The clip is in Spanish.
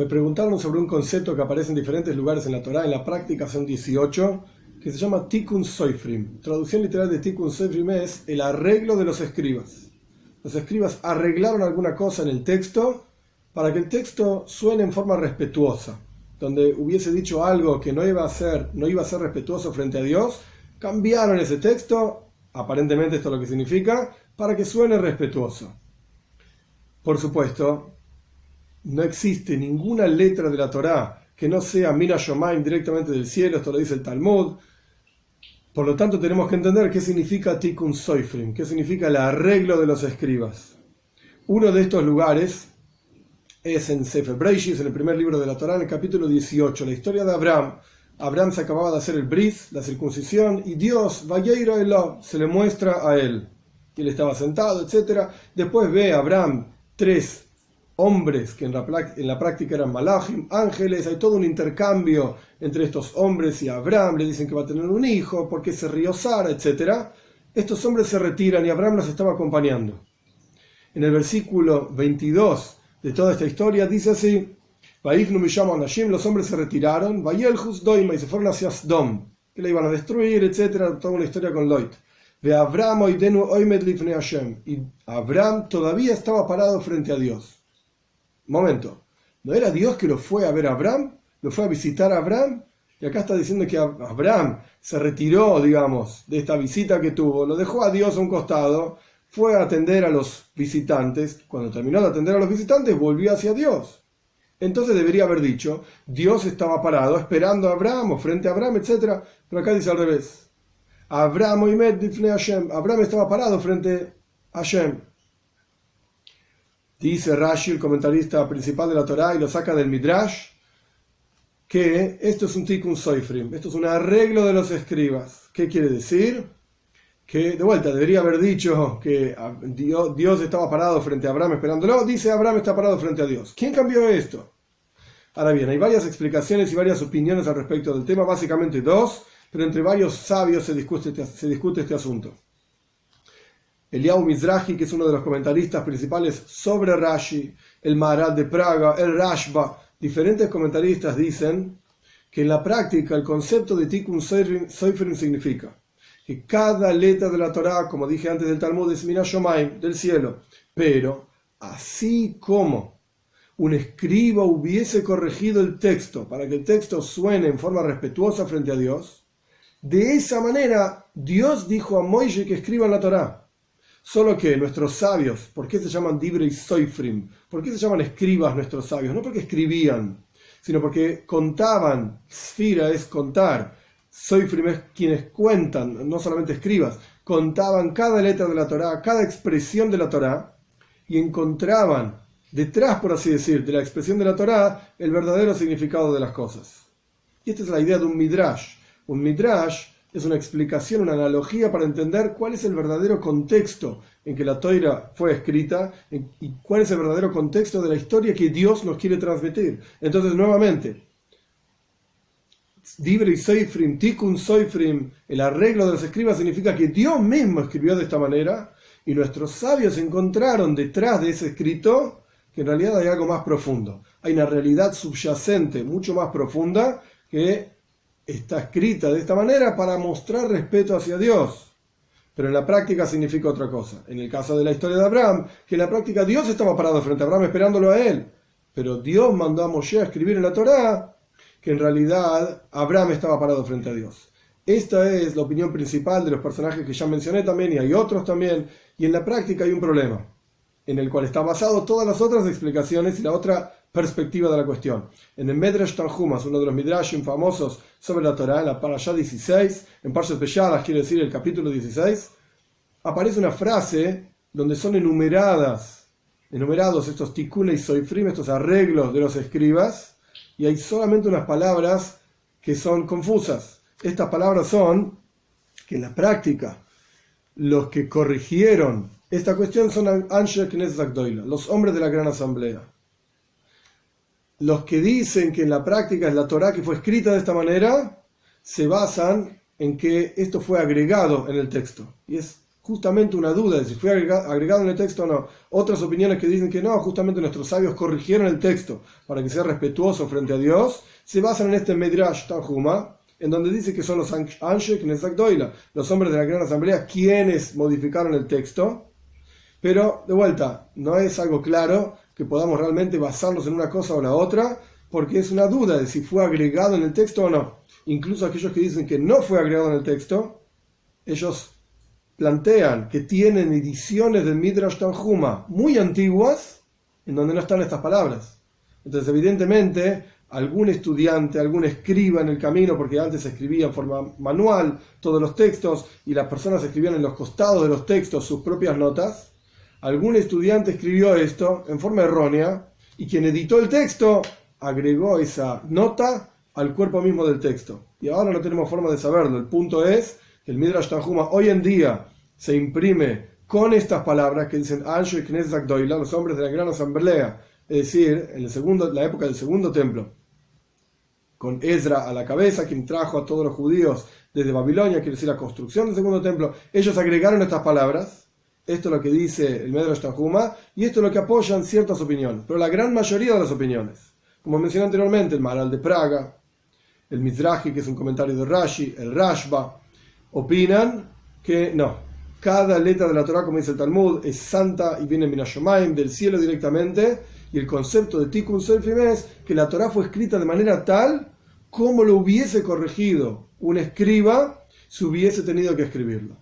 Me preguntaron sobre un concepto que aparece en diferentes lugares en la Torá, en la práctica son 18, que se llama Tikkun Soifrim. Traducción literal de Tikkun Soifrim es el arreglo de los escribas. Los escribas arreglaron alguna cosa en el texto para que el texto suene en forma respetuosa. Donde hubiese dicho algo que no iba a ser, no iba a ser respetuoso frente a Dios, cambiaron ese texto, aparentemente esto es lo que significa, para que suene respetuoso. Por supuesto, no existe ninguna letra de la Torá que no sea Mina Shomaim directamente del cielo, esto lo dice el Talmud. Por lo tanto, tenemos que entender qué significa Tikkun Soifrim, qué significa el arreglo de los escribas. Uno de estos lugares es en Sefer Breishis, en el primer libro de la Torá, en el capítulo 18, la historia de Abraham. Abraham se acababa de hacer el bris, la circuncisión, y Dios, Vayeiro Eló, se le muestra a él. Y él estaba sentado, etc. Después ve a Abraham tres hombres que en la, práctica eran malachim, ángeles, hay todo un intercambio entre estos hombres y Abraham, le dicen que va a tener un hijo, porque se rió Sara, etc. Estos hombres se retiran y Abraham los estaba acompañando. En el versículo 22 de toda esta historia dice así, los hombres se retiraron, y se fueron hacia Sdom, que le iban a destruir, etc. Toda una historia con Loit. Y Abraham todavía estaba parado frente a Dios momento, ¿no era Dios que lo fue a ver a Abraham? ¿Lo fue a visitar a Abraham? Y acá está diciendo que Abraham se retiró, digamos, de esta visita que tuvo, lo dejó a Dios a un costado, fue a atender a los visitantes, cuando terminó de atender a los visitantes, volvió hacia Dios. Entonces debería haber dicho, Dios estaba parado esperando a Abraham o frente a Abraham, etc. Pero acá dice al revés. Abraham Abraham estaba parado frente a Hashem. Dice Rashi, el comentarista principal de la Torá, y lo saca del Midrash, que esto es un tikkun soifrim, esto es un arreglo de los escribas. ¿Qué quiere decir? Que, de vuelta, debería haber dicho que Dios, estaba parado frente a Abraham esperándolo. Dice Abraham está parado frente a Dios. ¿Quién cambió esto? Ahora bien, hay varias explicaciones y varias opiniones al respecto del tema, básicamente dos, pero entre varios sabios se discute, este, se discute este asunto. Eliyahu Mizrahi, que es uno de los comentaristas principales sobre Rashi, el Maharal de Praga, el Rashba, diferentes comentaristas dicen que en la práctica el concepto de Tikkun Soifrim significa que cada letra de la Torah, como dije antes del Talmud, es Minashomaim, del cielo, pero así como un escriba hubiese corregido el texto para que el texto suene en forma respetuosa frente a Dios, de esa manera Dios dijo a Moisés que escriba la Torah. Solo que nuestros sabios, ¿por qué se llaman Dibre Soifrim? ¿Por qué se llaman escribas nuestros sabios? No porque escribían, sino porque contaban. Sfira es contar. Soifrim es quienes cuentan, no solamente escribas. Contaban cada letra de la Torá, cada expresión de la Torá, y encontraban detrás, por así decir, de la expresión de la Torá, el verdadero significado de las cosas. Y esta es la idea de un midrash. Un midrash es una explicación, una analogía para entender cuál es el verdadero contexto en que la toira fue escrita y cuál es el verdadero contexto de la historia que Dios nos quiere transmitir. Entonces, nuevamente, Dibre Seifrim, Tikkun Seifrim, el arreglo de los escribas significa que Dios mismo escribió de esta manera y nuestros sabios encontraron detrás de ese escrito que en realidad hay algo más profundo. Hay una realidad subyacente mucho más profunda que está escrita de esta manera para mostrar respeto hacia Dios. Pero en la práctica significa otra cosa. En el caso de la historia de Abraham, que en la práctica Dios estaba parado frente a Abraham esperándolo a él. Pero Dios mandó a Moshe a escribir en la Torá que en realidad Abraham estaba parado frente a Dios. Esta es la opinión principal de los personajes que ya mencioné también, y hay otros también, y en la práctica hay un problema, en el cual está basado todas las otras explicaciones y la otra perspectiva de la cuestión. En el Medrash Tanjumas, uno de los Midrashim famosos sobre la Torah, en la Parashah 16, en Parshas Beshalas, quiere decir el capítulo 16, aparece una frase donde son enumeradas, enumerados estos tikkun y soifrim, estos arreglos de los escribas, y hay solamente unas palabras que son confusas. Estas palabras son que en la práctica los que corrigieron esta cuestión son los hombres de la gran asamblea los que dicen que en la práctica es la Torah que fue escrita de esta manera, se basan en que esto fue agregado en el texto. Y es justamente una duda de si fue agregado en el texto o no. Otras opiniones que dicen que no, justamente nuestros sabios corrigieron el texto para que sea respetuoso frente a Dios, se basan en este Medrash Tanjuma, en donde dice que son los Anshe los hombres de la gran asamblea, quienes modificaron el texto. Pero, de vuelta, no es algo claro que podamos realmente basarnos en una cosa o la otra, porque es una duda de si fue agregado en el texto o no. Incluso aquellos que dicen que no fue agregado en el texto, ellos plantean que tienen ediciones del Midrash Tanjuma muy antiguas en donde no están estas palabras. Entonces, evidentemente, algún estudiante, algún escriba en el camino, porque antes se escribía en forma manual todos los textos y las personas escribían en los costados de los textos sus propias notas, algún estudiante escribió esto en forma errónea y quien editó el texto agregó esa nota al cuerpo mismo del texto. Y ahora no tenemos forma de saberlo. El punto es que el Midrash Tanjuma hoy en día se imprime con estas palabras que dicen Anshe Knesset los hombres de la gran asamblea, es decir, en el segundo, la época del segundo templo, con Ezra a la cabeza, quien trajo a todos los judíos desde Babilonia, quiere decir la construcción del segundo templo, ellos agregaron estas palabras. Esto es lo que dice el Midrash Tanjuma y esto es lo que apoyan ciertas opiniones, pero la gran mayoría de las opiniones, como mencioné anteriormente, el Maral de Praga, el Mizrahi, que es un comentario de Rashi, el Rashba, opinan que no. Cada letra de la Torah, como dice el Talmud, es santa y viene Minashomaim, del cielo directamente. Y el concepto de Tikkun Selfim es que la Torah fue escrita de manera tal como lo hubiese corregido un escriba si hubiese tenido que escribirlo.